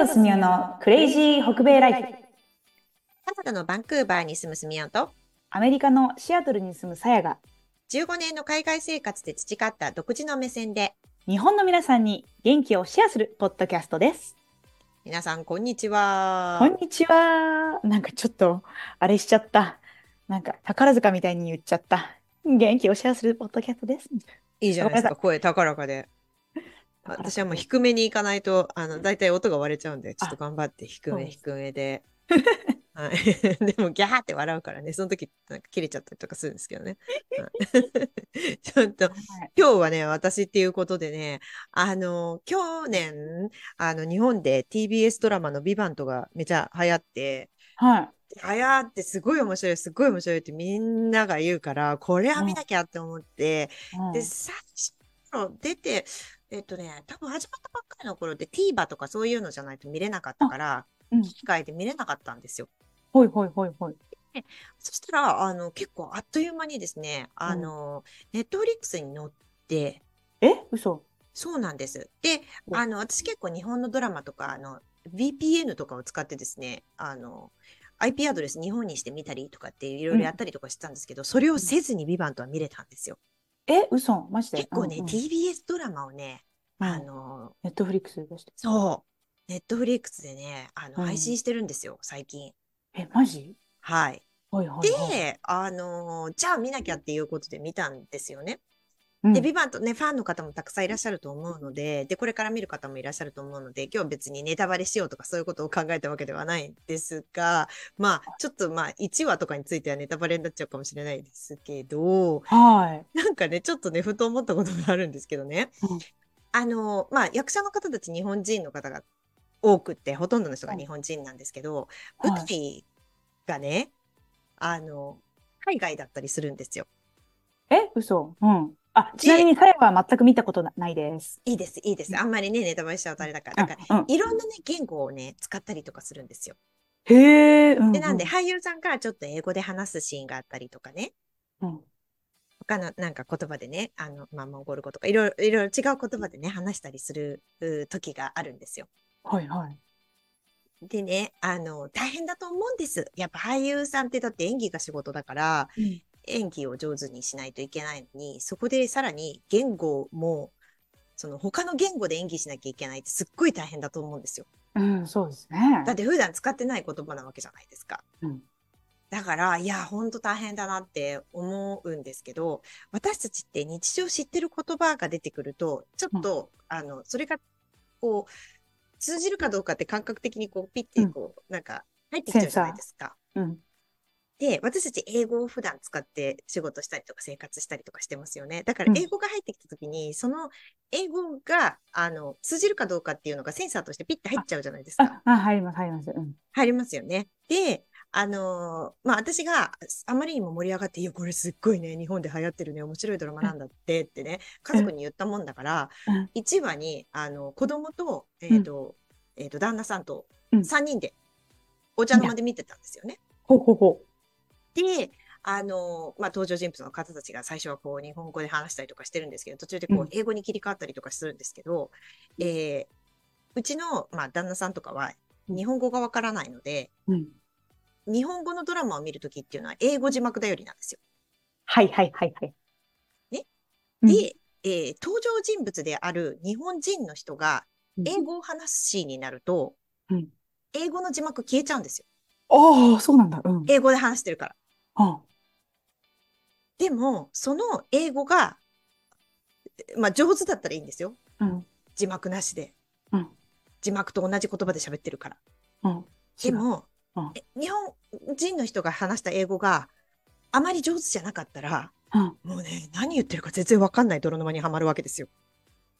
とすみおのクレイジー北米ライフ。カナダのバンクーバーに住むスミオンとアメリカのシアトルに住むさやが、15年の海外生活で培った独自の目線で日本の皆さんに元気をシェアするポッドキャストです。皆さんこんにちは。こんにちは。なんかちょっと、あれしちゃった。なんか宝塚みたいに言っちゃった。元気をシェアするポッドキャストです。いいじゃないですか、声高らかで。私はもう低めに行かないと、あの、だいたい音が割れちゃうんで、ちょっと頑張って低め低めで。はい、でも、ギャーって笑うからね、その時、なんか切れちゃったりとかするんですけどね。はい。ちょっと、今日はね、私っていうことでね、あの、去年、あの、日本で TBS ドラマのビバントがめちゃ流行って、はい。流行ってすごい面白い、すごい面白いってみんなが言うから、これは見なきゃって思って、うん。で、最初出て、えっとね、多分始まったばっかりの頃って TVer とかそういうのじゃないと見れなかったから、うん機械で見れなかったんですよ。ほいほいほいほい。そしたら、あの、結構あっという間にですね、あの、ネットフリックスに載って、え？嘘そうなんです。で、うんあの、私結構日本のドラマとか、あの、VPN とかを使ってですね、あの、IP アドレス日本にしてみたりとかっていろいろやったりとかしてたんですけど、それをせずにビバントは見れたんですよ。え嘘？マジで？結構ね、うんうん TBS ドラマをね、うんあの、ネットフリックスで出して。そう、ネットフリックスでね、あの、うん配信してるんですよ、最近。え、マジ？はい。ほいほいほい。で、あの、じゃあ見なきゃっていうことで見たんですよね。うんで、ビバントね、ファンの方もたくさんいらっしゃると思うので、で、これから見る方もいらっしゃると思うので、今日別にネタバレしようとかそういうことを考えたわけではないんですが、まあ、ちょっとまあ、1話とかについてはネタバレになっちゃうかもしれないですけど、はい。なんかね、ちょっとね、ふと思ったことがあるんですけどね。うんあの、まあ、役者の方たち日本人の方が多くって、ほとんどの人が日本人なんですけど、はい舞台がね、あの、海外だったりするんですよ。え嘘うん。あ、ちなみにさやは全く見たことなないです。いいです、いいです。あんまりね、ネタバレしちゃうとあれだから。だから、うんうんいろんなね、言語をね、使ったりとかするんですよ。へえ、うんで、なんで、う俳優さんがちょっと英語で話すシーンがあったりとかね、うん他のなんか言葉でね、あの、まあ、モンゴル語とか、いろいろ、いろいろ違う言葉でね、話したりするう時があるんですよ。はいはい。でね、あの、大変だと思うんです。やっぱ俳優さんってだって演技が仕事だから、うん演技を上手にしないといけないのに、そこでさらに言語も、その他の言語で演技しなきゃいけないってすっごい大変だと思うんですよ。うん、そうですね。だって普段使ってない言葉なわけじゃないですか。うんだから、いや、ほんと大変だなって思うんですけど、私たちって日常知ってる言葉が出てくると、ちょっと、あの、それが、こう、通じるかどうかって感覚的にこう、ピッてこう、なんか、入ってきちゃうじゃないですか。うん。で、私たち英語を普段使って仕事したりとか生活したりとかしてますよね。だからうん英語が入ってきたときに、その英語が、あの、通じるかどうかっていうのがセンサーとしてピッて入っちゃうじゃないですか。あ、あ、入ります、入ります。うん。入りますよね。で、あのーまあ、私があまりにも盛り上がって、いや、これすっごいね、日本で流行ってるね、面白いドラマなんだってってね、家族に言ったもんだから、うん1話に、あの、子供と、えっ、と、えっ、と、旦那さんとうん3人でお茶の間で見てたんですよね。ほうほうほで、あの、まあ、登場人物の方たちが最初はこう日本語で話したりとかしてるんですけど、途中でこうんう英語に切り替わったりとかするんですけど、えーうちの、まあ、旦那さんとかはうん日本語がわからないので、う。うん。日本語のドラマを見るときっていうのは英語字幕頼りなんですよ。はいはいはいはい。ねうんで、えー登場人物である日本人の人がうん英語を話すシーンになると、うん英語の字幕消えちゃうんですよ。ああ、そうなんだ。うん。英語で話してるから。あでも、その英語が、まあ、上手だったらいいんですよ。うん。字幕なしで。うん字幕と同じ言葉で喋ってるから。うん。でも、うんえ日本人の人が話した英語があまり上手じゃなかったら、うん。もうね、何言ってるか全然わかんない泥沼にはまるわけですよ。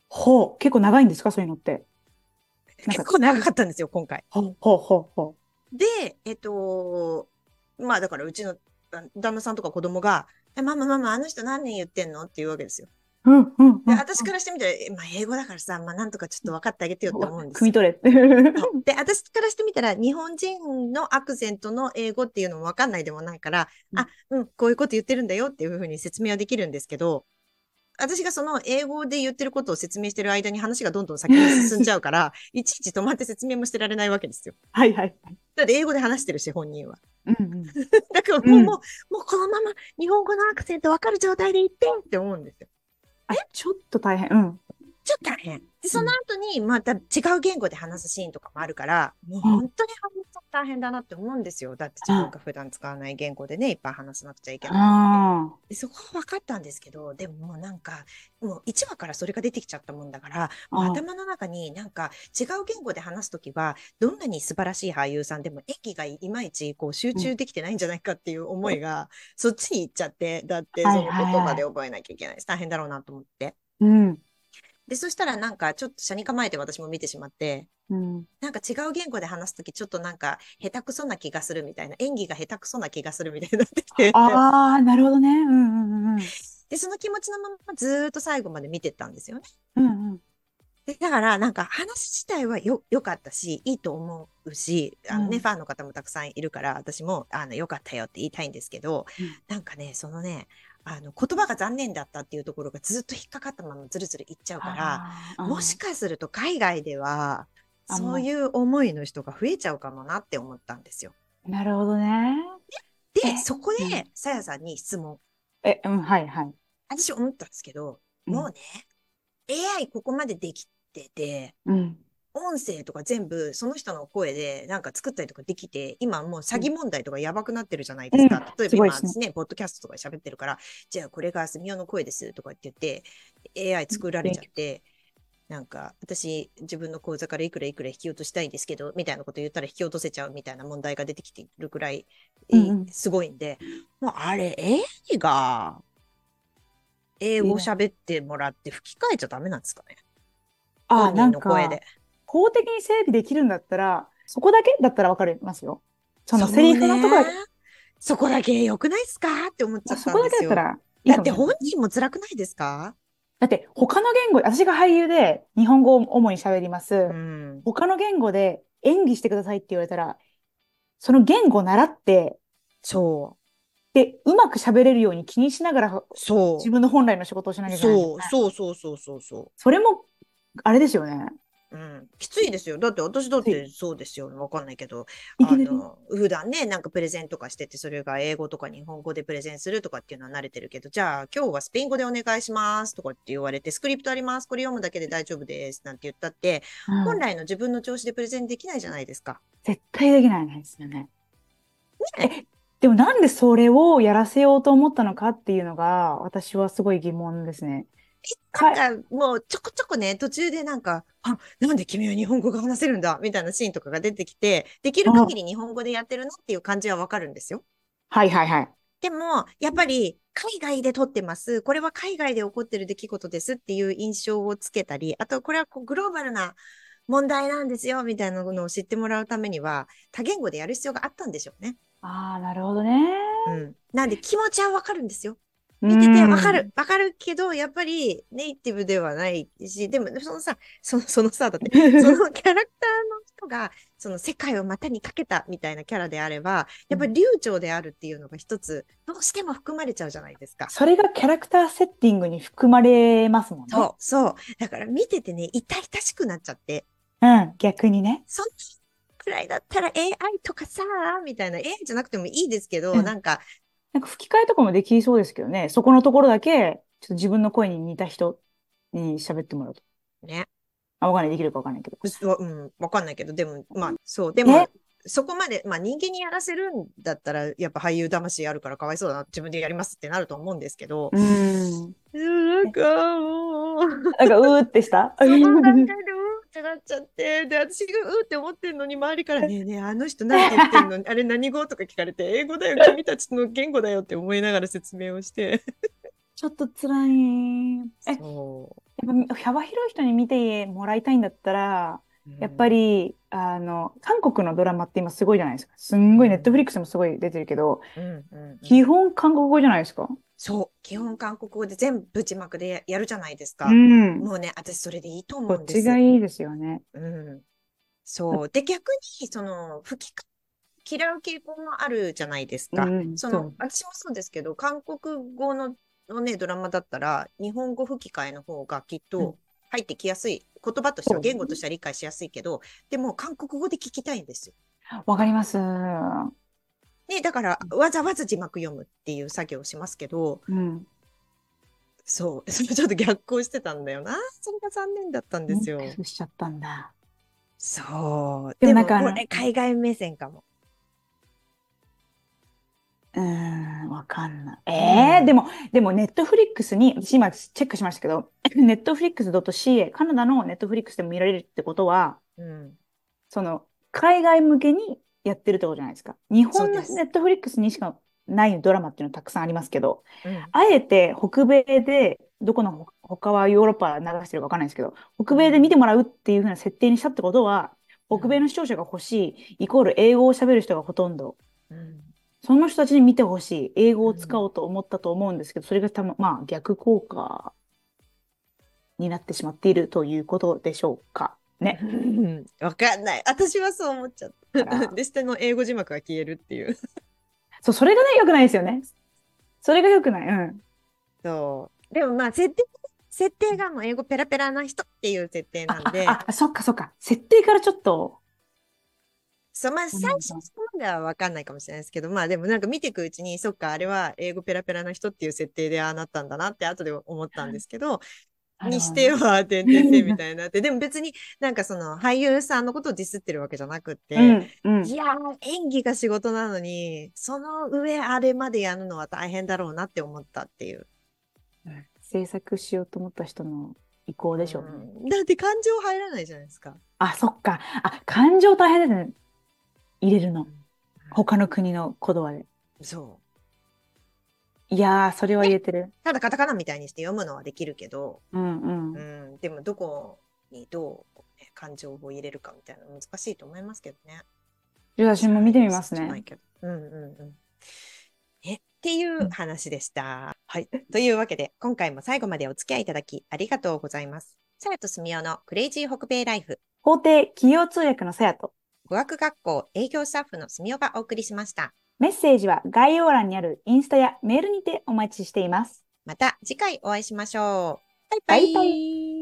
ほう。結構長いんですか？そういうのって。結構長かったんですよ、今回。ほうほうほうほで、えっと、まあだからうちの旦旦那さんとか子供が、え、ママママ、あの人何年言ってんの？って言うわけですよ。う。うんうんうん。で、私からしてみたら、えまあ英語だからさ、まあなんとかちょっと分かってあげてよって思うんですよ汲み取れって。で、私からしてみたら、日本人のアクセントの英語っていうのもわかんないでもないから、うんあ、うん、こういうこと言ってるんだよっていうふうに説明はできるんですけど、私がその英語で言ってることを説明してる間に話がどんどん先に進んじゃうから、いちいち止まって説明もしてられないわけですよ。はいはいはい。だって英語で話してるし、本人は。うんうん。だからもう、うんもう、もうこのまま日本語のアクセントわかる状態で言ってって思うんですよ。あ、ちょっと大変。うん。ちょっと大変。で、その後にまた違う言語で話すシーンとかもあるから、もううん本当に話すと大変だなって思うんですよ。だって自分が普段使わない言語でね、いっぱい話さなくちゃいけない。そこは分かったんですけど、でももうなんか、もう1話からそれが出てきちゃったもんだから、もうあ頭の中になんか違う言語で話すときは、どんなに素晴らしい俳優さんでも演技がいまいちこう集中できてないんじゃないかっていう思いが、そっちに行っちゃって、だってその言葉で覚えなきゃいけないし、大変だろうなと思って。ーうん。で、そしたらなんかちょっと車に構えて私も見てしまって、うん。なんか違う言語で話すときちょっとなんか下手くそな気がするみたいな、演技が下手くそな気がするみたいになってきて。ああ、なるほどね。うんうんうんで、その気持ちのままずーっと最後まで見てったんですよね。うん。うんうん。で、だからなんか話自体はよ、良かったし、いいと思うし、あのね、うんファンの方もたくさんいるから、私も、あの、良かったよって言いたいんですけど、うんなんかね、そのね、あの、言葉が残念だったっていうところがずっと引っかかったままずるずるいっちゃうから、もしかすると海外では、あそういう思いの人が増えちゃうかもなって思ったんですよ。うんなるほどね。で、えそこうんで、さやさんに質問。え、うん、はいはい。私思ったんですけど、うんもうね、AI ここまでできてて、うん。音声とか全部その人の声でなんか作ったりとかできて、今もう詐欺問題とかやばくなってるじゃないですか。うん例えば今ですね私ね、ポッドキャストとかで喋ってるから、じゃあこれがすみおの声ですとかって言って、AI 作られちゃって、なんか私自分の口座からいくらいくら引き落としたいんですけど、みたいなこと言ったら引き落とせちゃうみたいな問題が出てきてるくらい、すごいんで、もうあれ AI が英語喋ってもらって吹き替えちゃダメなんですかね？あなんか、声で。公的に整備できるんだったら、そこだけだったらわかりますよ。そのそうセリフのとこだけ、ねそこだけ良くないですかって思っちゃっそこたんですよ。だけだったらいいだって本人も辛くないですか？だって他の言語、私が俳優で日本語を主に喋ります。うん。他の言語で演技してくださいって言われたら、その言語を習って、そう。で、うまく喋れるように気にしながらそう。自分の本来の仕事をしなきゃいけないんそう。そうそうそうそうそそれも、あれですよね。う。うん。きついですよ。だって私だってそうですよ。わかんないけど、あの、普段ね、なんかプレゼンとかしてて、それが英語とか日本語でプレゼンするとかっていうのは慣れてるけど、じゃあ今日はスペイン語でお願いしますとかって言われて、スクリプトあります。これ読むだけで大丈夫です。なんて言ったって、うん本来の自分の調子でプレゼンできないじゃないですか。絶対できないですよね。え、でもなんでそれをやらせようと思ったのかっていうのが、私はすごい疑問ですね。かなんかもうちょこちょこね、途中でなんか、あ、なんで君は日本語が話せるんだみたいなシーンとかが出てきて、できる限り日本語でやってるなっていう感じはわかるんですよ。はいはいはい。でも、やっぱり海外で撮ってます。これは海外で起こってる出来事ですっていう印象をつけたり、あとこれはこうグローバルな問題なんですよみたいなのを知ってもらうためには、多言語でやる必要があったんでしょうね。ああ、なるほどね。うん。なんで気持ちはわかるんですよ。見ててわかる。わかるけど、やっぱりネイティブではないし、でも、そのさ、その、そのさ、だって、そのキャラクターの人が、その世界を股にかけたみたいなキャラであれば、やっぱり流暢であるっていうのが一つ、どうしても含まれちゃうじゃないですか。それがキャラクターセッティングに含まれますもんね。そう、そう。だから見ててね、痛々しくなっちゃって、うん、逆にね。そんなくらいだったら AI とかさ、みたいな、AI じゃなくてもいいですけど、うんなんか、なんか吹き替えとかもできそうですけどね。そこのところだけ、ちょっと自分の声に似た人に喋ってもらうと。ね、あ、わかんない。できるかわかんないけど。うわうん、わかんないけど、でも、まあ、そう、でもえ、そこまで、まあ人間にやらせるんだったら、やっぱ俳優魂あるからかわいそうだな、自分でやりますってなると思うんですけど、うん。なんかもう、なんか、うーってした？その段階でってなっちゃって、で、私がうーって思ってんのに、周りからねえねえ、あの人何て言ってんのあれ何語とか聞かれて、英語だよ、君たちの言語だよって思いながら説明をして。ちょっと辛い。え、そやっぱ幅広い人に見てもらいたいんだったら、う。やっぱり、あの、韓国のドラマって今すごいじゃないですか。すんごい、ネットフリックスもすごい出てるけど、うん、うんうん基本韓国語じゃないですか。そう、基本韓国語で全部字幕でやるじゃないですか。うん。もうね、私それでいいと思こっうんです。ちがいいですよね。うん。そう。で、逆に、その、吹きか、嫌う傾向もあるじゃないですか。うんその私もそうですけど、韓国語ののね、ドラマだったら、日本語吹き替えの方がきっうんと入ってきやすい。言葉としては、言語としては理解しやすいけど、でも韓国語で聞きたいんですよ。わかります。ね、だから、わざわざ字幕読むっていう作業をしますけど、うん。そう、そ れちょっと逆行してたんだよな。それが残念だったんですよしちゃったんだ。そう。でもなんかこれ海外目線かも。うーん、わかんない。えー、でも、でも、ネットフリックスに、私今チェックしましたけど、ネットフリックス .ca、カナダのネットフリックスでも見られるってことは、うん。その、海外向けにやってるってことじゃないですか。日本のネットフリックスにしかないドラマっていうのたくさんありますけど、うんあえて北米で、どこのほ他はヨーロッパ流してるかわかんないですけど、北米で見てもらうっていうふうな設定にしたってことは、北米の視聴者が欲しい、イコール英語を喋る人がほとんど。うんその人たちに見てほしい。英語を使おうと思ったと思うんですけど、それがたま、まあ逆効果になってしまっているということでしょうか。ね。う んわかんない。私はそう思っちゃった。で、下の英語字幕が消えるっていう。そう、それがね、良くないですよね。それが良くない。うん。そう。でもまあ、設定、設定がもう英語ペラペラな人っていう設定なんで、あ、あそっかそっか。設定からちょっと、そう、まあ、ん最初そこまではわかんないかもしれないですけど、まあでもなんか見ていくうちに、そっか、あれは英語ペラペラな人っていう設定でああなったんだなって後で思ったんですけど、にしては、てんてんてんみたいになって、でも別になんかその俳優さんのことをディスってるわけじゃなくって、うん、うん。いやー、演技が仕事なのに、その上あれまでやるのは大変だろうなって思ったっていう。制作しようと思った人の意向でしょうね。うんだって感情入らないじゃないですか。あ、そっか。あ、感情大変ですね。入れるの。他の国の言葉で。そう。いやー、それは言えてる。ただカタカナみたいにして読むのはできるけど、うんうん。うん、でもどこにどう、ね、感情を入れるかみたいなの難しいと思いますけどね。じゃあ私も見てみますね。ないけどうんうんうん。え、っていう話でした。はい。というわけで、今回も最後までお付き合いいただきありがとうございます。さやとすみおのクレイジー北米ライフ、法廷企業通訳のさやと、語学学校営業スタッフのすみおがお送りしました。メッセージは概要欄にあるインスタやメールにてお待ちしています。また次回お会いしましょう。バイババイバイイ